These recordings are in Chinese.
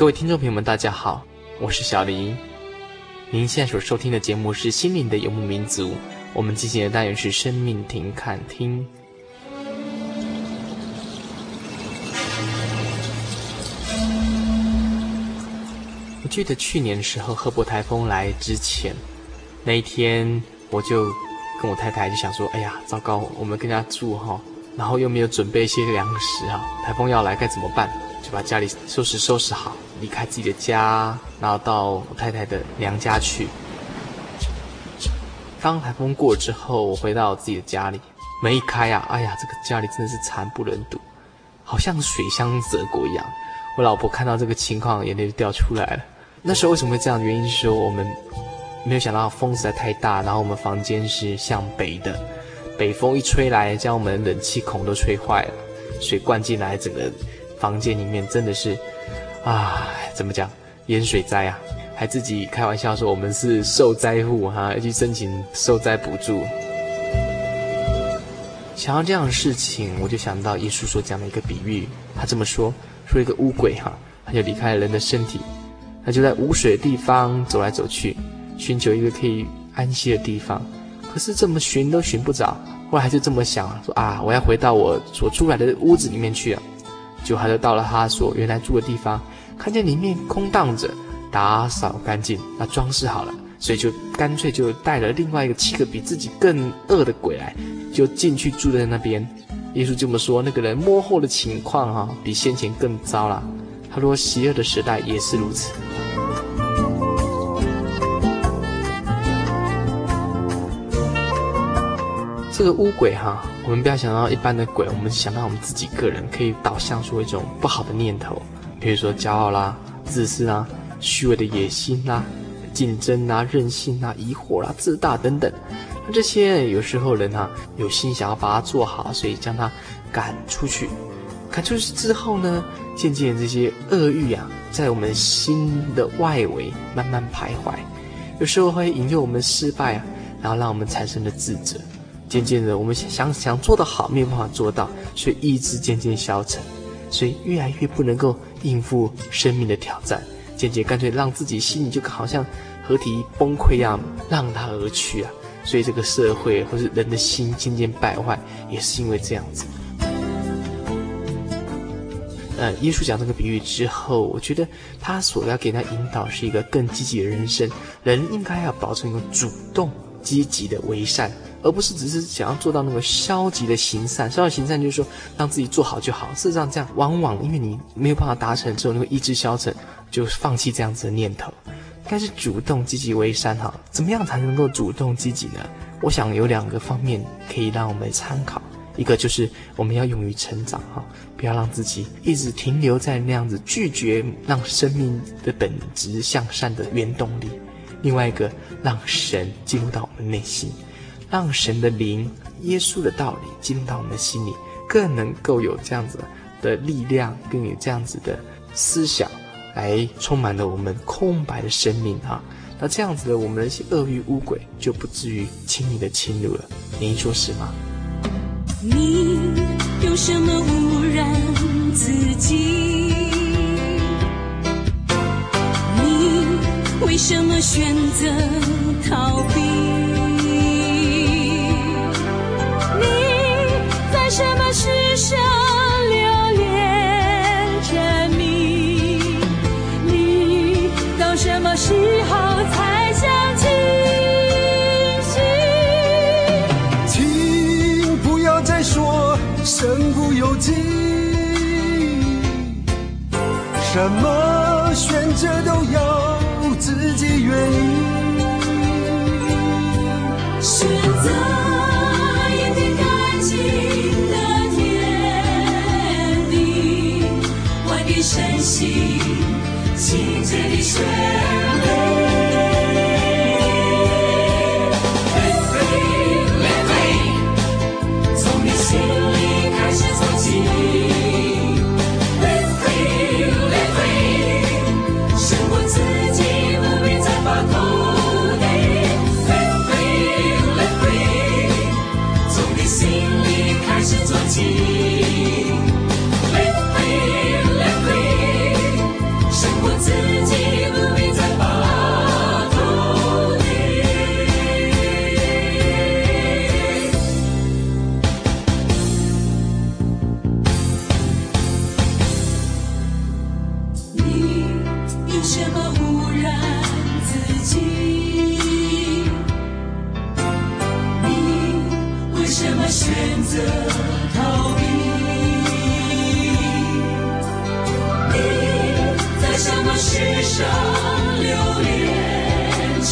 各位听众朋友们，大家好，我是小黎。您现在所收听的节目是《心灵的游牧民族》，我们进行的单元是“生命停看听”。我记得去年的时候，赫伯台风来之前，那一天我就跟我太太就想说：“哎呀，糟糕，我们跟家住哈。”然后又没有准备一些粮食啊，台风要来该怎么办？把家里收拾收拾好，离开自己的家，然后到我太太的娘家去。当台风过了之后，我回到我自己的家里，门一开啊，哎呀，这个家里真的是惨不忍睹，好像水乡泽国一样。我老婆看到这个情况，眼泪就掉出来了。那时候为什么会这样？原因是说我们没有想到风实在太大，然后我们房间是向北的。北风一吹来，将我们冷气孔都吹坏了，水灌进来，整个房间里面真的是，啊，怎么讲，淹水灾啊，还自己开玩笑说我们是受灾户哈，要去申请受灾补助。想到这样的事情，我就想到耶稣所讲的一个比喻，他这么说，说一个乌鬼哈，他就离开了人的身体，他就在无水的地方走来走去，寻求一个可以安息的地方。可是怎么寻都寻不着，后来还是这么想说啊，我要回到我所出来的屋子里面去了。就还是到了他所原来住的地方，看见里面空荡着，打扫干净，那装饰好了，所以就干脆就带了另外一个七个比自己更恶的鬼来，就进去住在那边。耶稣这么说，那个人摸后的情况哈、啊，比先前更糟了。他说，邪恶的时代也是如此。这个乌鬼哈，我们不要想到一般的鬼，我们想到我们自己个人可以导向出一种不好的念头，比如说骄傲啦、自私啦、虚伪的野心啦、竞争啦、任性啦、疑惑啦、自大等等。那这些有时候人哈有心想要把它做好，所以将它赶出去。赶出去之后呢，渐渐这些恶欲啊，在我们心的外围慢慢徘徊，有时候会引诱我们失败啊，然后让我们产生了自责。渐渐的，我们想想做的好，没有办法做到，所以意志渐渐消沉，所以越来越不能够应付生命的挑战，渐渐干脆让自己心里就好像合体崩溃一样，让它而去啊！所以这个社会或是人的心渐渐败坏，也是因为这样子。呃，耶稣讲这个比喻之后，我觉得他所要给他引导是一个更积极的人生，人应该要保持一个主动积极的为善。而不是只是想要做到那个消极的行善，消极行善就是说让自己做好就好。事实上，这样往往因为你没有办法达成之后，你会意志消沉，就放弃这样子的念头。应该是主动积极为善哈。怎么样才能够主动积极呢？我想有两个方面可以让我们参考。一个就是我们要勇于成长哈，不要让自己一直停留在那样子，拒绝让生命的本质向善的原动力。另外一个，让神进入到我们内心。让神的灵、耶稣的道理进入到我们的心里，更能够有这样子的力量，更有这样子的思想，来充满了我们空白的生命哈。那这样子的，我们的一些恶欲污鬼就不至于轻易的侵入了。您说是吗？你用什么污染自己？你为什么选择逃避？什么选择都要自己愿意选择。深心清澈的水。开始做起。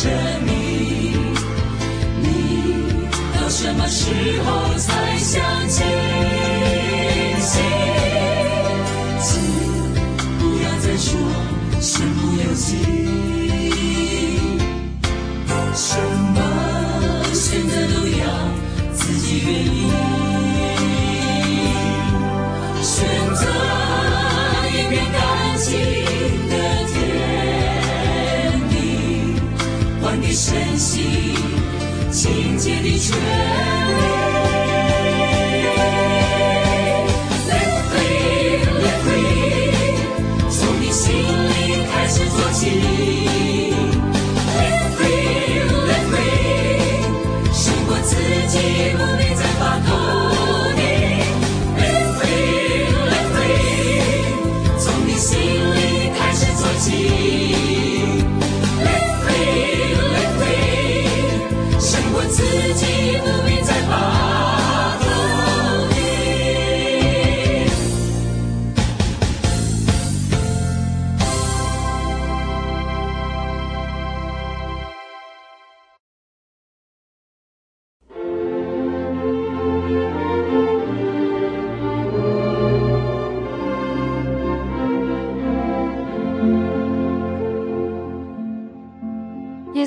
chame.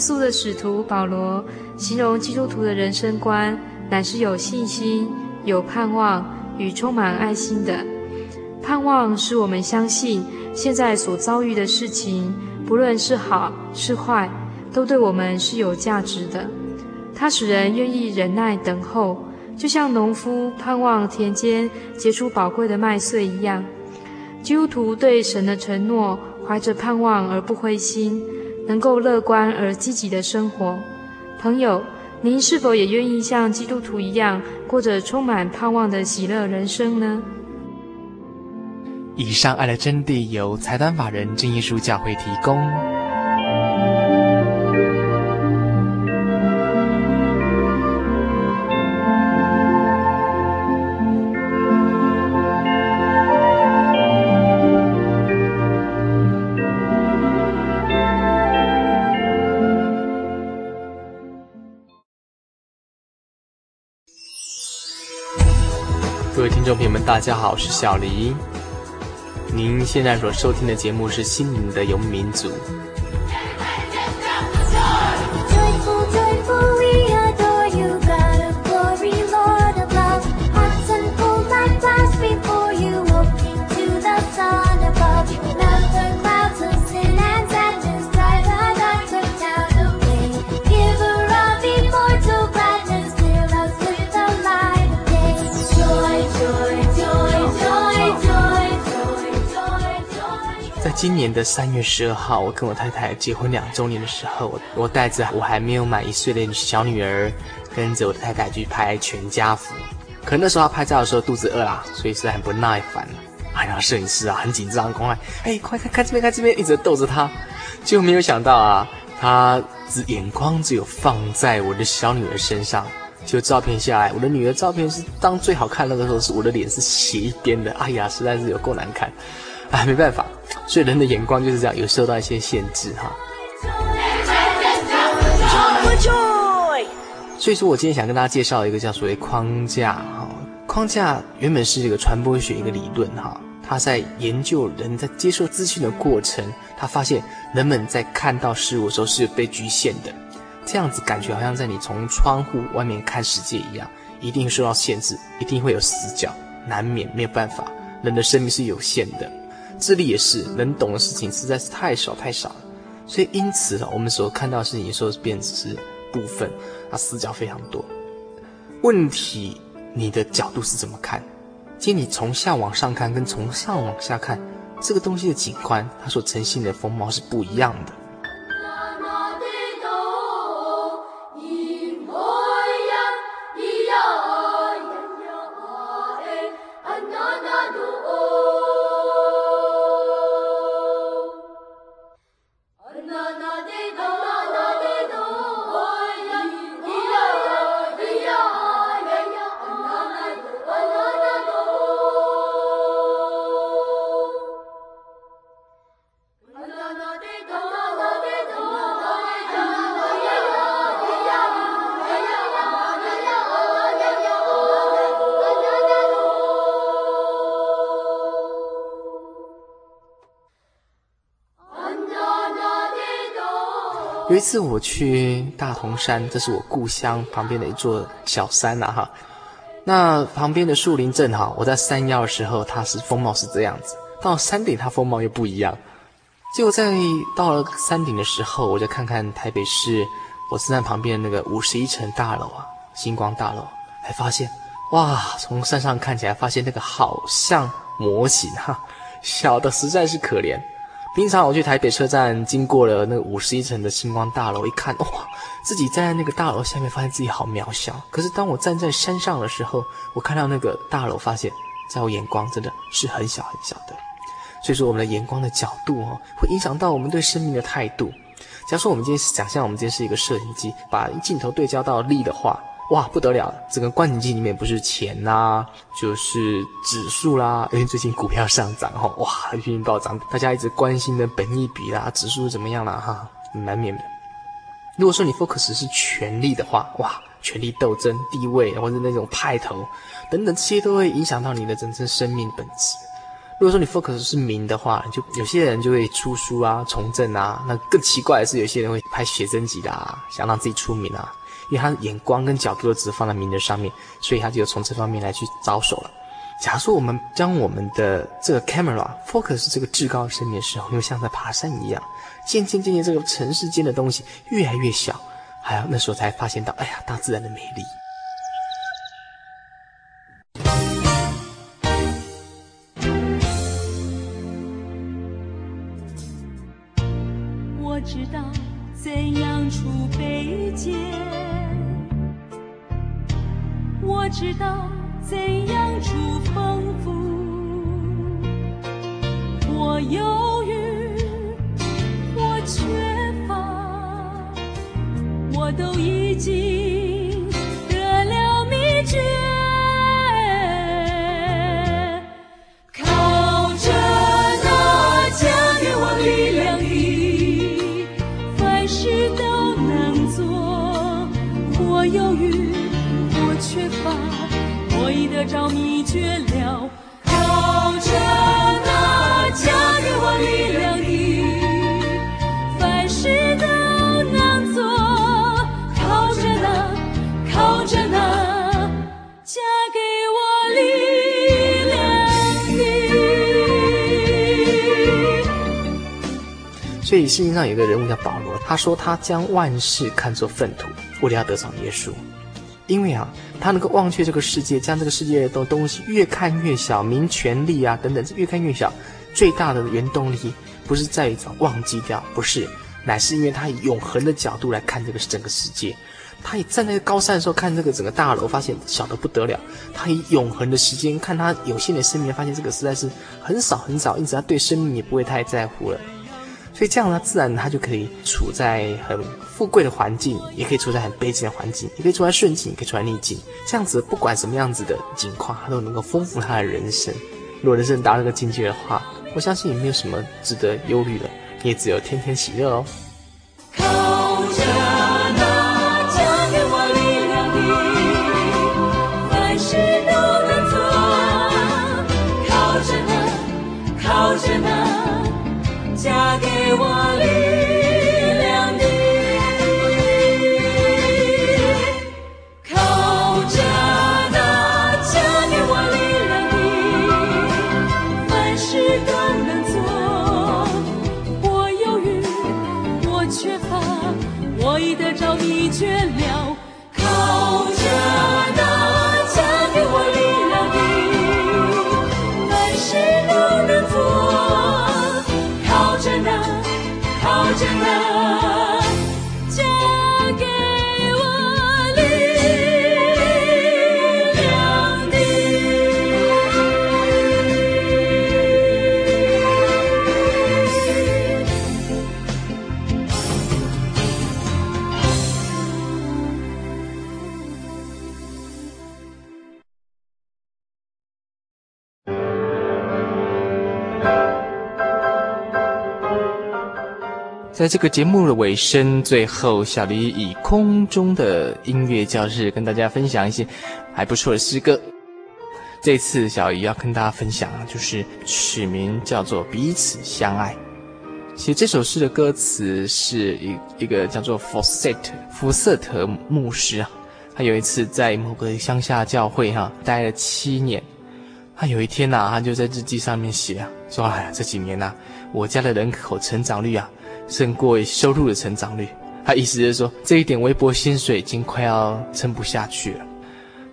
稣的使徒保罗形容基督徒的人生观，乃是有信心、有盼望与充满爱心的。盼望使我们相信，现在所遭遇的事情，不论是好是坏，都对我们是有价值的。它使人愿意忍耐等候，就像农夫盼望田间结出宝贵的麦穗一样。基督徒对神的承诺，怀着盼望而不灰心。能够乐观而积极的生活，朋友，您是否也愿意像基督徒一样，过着充满盼望的喜乐人生呢？以上爱的真谛由财团法人真耶稣教会提供。朋友们，大家好，我是小黎。您现在所收听的节目是《心灵的游牧民族》。今年的三月十二号，我跟我太太结婚两周年的时候，我我带着我还没有满一岁的小女儿，跟着我的太太去拍全家福。可那时候她拍照的时候肚子饿啦，所以是很不耐烦。哎呀，摄影师啊，很紧张，赶快，哎，快看看这边，看这边，一直逗着她。就没有想到啊，她只眼光只有放在我的小女儿身上。就照片下来，我的女儿照片是当最好看那个时候，是我的脸是斜一边的。哎呀，实在是有够难看。哎，没办法，所以人的眼光就是这样，有受到一些限制哈。所以说我今天想跟大家介绍一个叫所谓框架哈，框架原本是一个传播学一个理论哈，他在研究人在接受资讯的过程，他发现人们在看到事物的时候是被局限的，这样子感觉好像在你从窗户外面看世界一样，一定受到限制，一定会有死角，难免没有办法，人的生命是有限的。智力也是，能懂的事情实在是太少太少了，所以因此我们所看到的事情有时候变只是部分，它死角非常多。问题，你的角度是怎么看？其实你从下往上看，跟从上往下看，这个东西的景观，它所呈现的风貌是不一样的。次我去大同山，这是我故乡旁边的一座小山呐，哈。那旁边的树林正好，我在山腰的时候，它是风貌是这样子；到山顶，它风貌又不一样。结果在到了山顶的时候，我就看看台北市火车站旁边的那个五十一层大楼啊，星光大楼，还发现，哇，从山上看起来，发现那个好像模型哈，小的实在是可怜。平常我去台北车站，经过了那个五十一层的星光大楼，一看，哇，自己站在那个大楼下面，发现自己好渺小。可是当我站在山上的时候，我看到那个大楼，发现在我眼光真的是很小很小的。所以说，我们的眼光的角度哦，会影响到我们对生命的态度。假如说我们今天想象我们今天是一个摄影机，把镜头对焦到力的话。哇，不得了！整个观景机里面不是钱呐、啊，就是指数啦。因为最近股票上涨哈，哇，运营暴涨，大家一直关心的本益比啦，指数怎么样啦？哈，难免的。如果说你 focus 是权力的话，哇，权力斗争、地位或者那种派头等等，这些都会影响到你的真正生命本质。如果说你 focus 是名的话，就有些人就会出书啊、从政啊。那更奇怪的是，有些人会拍写真集啦，想让自己出名啊。因为他眼光跟角度都只放在名的上面，所以他就从这方面来去着手了。假如说我们将我们的这个 camera focus 这个至高的生命的时候，又像在爬山一样，渐渐渐渐这个尘世间的东西越来越小，还有那时候才发现到，哎呀，大自然的美丽。都已经所以，圣经上有个人物叫保罗，他说他将万事看作粪土，为了要得着耶稣。因为啊，他能够忘却这个世界，将这个世界的东西越看越小，名权利啊等等，越看越小。最大的原动力不是在于忘记掉，不是，乃是因为他以永恒的角度来看这个整个世界。他以站在高山的时候看这个整个大楼，发现小得不得了。他以永恒的时间看他有限的生命，发现这个实在是很少很少，因此他对生命也不会太在乎了。所以这样呢，自然他就可以处在很富贵的环境，也可以处在很悲惨的环境，也可以处在顺境，也可以处在逆境。这样子，不管什么样子的境况，他都能够丰富他的人生。如果人生达到这个境界的话，我相信也没有什么值得忧虑的，你也只有天天喜乐哦。给我力量的，靠着那加给我力量的，凡事都能做。我犹豫，我缺乏，我已得着，你却了。靠。在这个节目的尾声，最后小黎以空中的音乐教室跟大家分享一些还不错的诗歌。这次小黎要跟大家分享，就是取名叫做《彼此相爱》。其实这首诗的歌词是一一个叫做福瑟特福瑟特牧师啊，他有一次在某个乡下教会哈、待了七年，他有一天呐、他就在日记上面写啊，说哎呀这几年呐、我家的人口成长率啊胜过收入的成长率，他意思就是说这一点微薄薪水已经快要撑不下去了。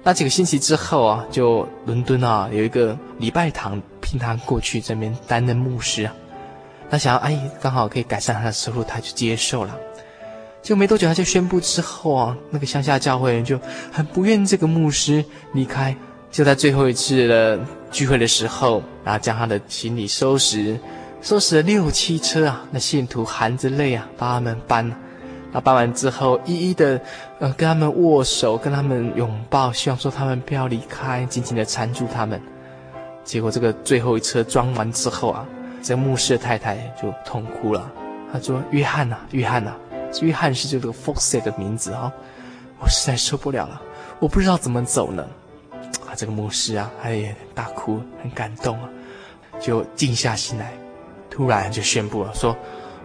那几个星期之后啊，就伦敦啊有一个礼拜堂聘他过去这边担任牧师啊。他想要，哎，刚好可以改善他的收入，他就接受了。结果没多久，他就宣布之后啊，那个乡下教会人就很不愿这个牧师离开。就在最后一次的聚会的时候，然后将他的行李收拾，收拾了六七车啊，那信徒含着泪啊，把他们搬。那搬完之后，一一的，呃，跟他们握手，跟他们拥抱，希望说他们不要离开，紧紧的缠住他们。结果这个最后一车装完之后啊。这个牧师的太太就痛哭了，她说：“约翰呐、约翰呐、约翰是这个 Foxy 的名字啊、哦，我实在受不了了，我不知道怎么走呢。”啊，这个牧师啊，他也大哭，很感动啊，就静下心来，突然就宣布了说：“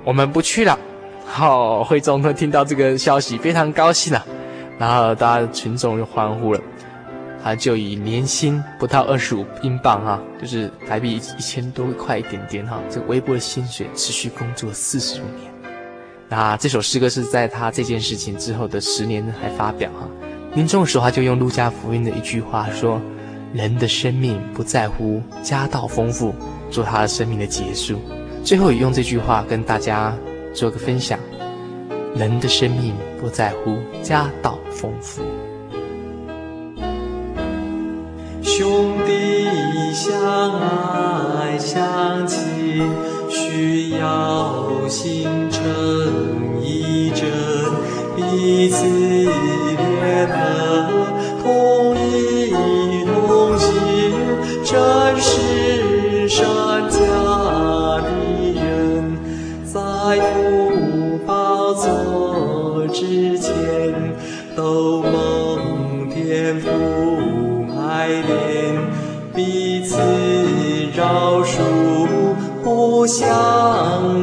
我们不去了。”好，会众都听到这个消息，非常高兴啊，然后大家群众就欢呼了。他就以年薪不到二十五英镑哈，就是台币一千多块一点点哈，这个微薄的薪水持续工作四十五年。那这首诗歌是在他这件事情之后的十年还发表哈。临终的时候他就用路加福音的一句话说：“人的生命不在乎家道丰富，做他的生命的结束。”最后也用这句话跟大家做个分享：人的生命不在乎家道丰富。兄弟相爱相亲，需要心诚意真，彼此之前都蒙天父。爱怜，彼此饶恕，互相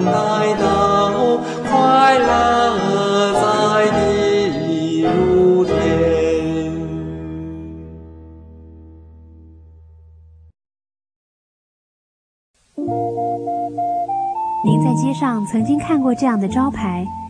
代祷，快乐在地如天。您在街上曾经看过这样的招牌“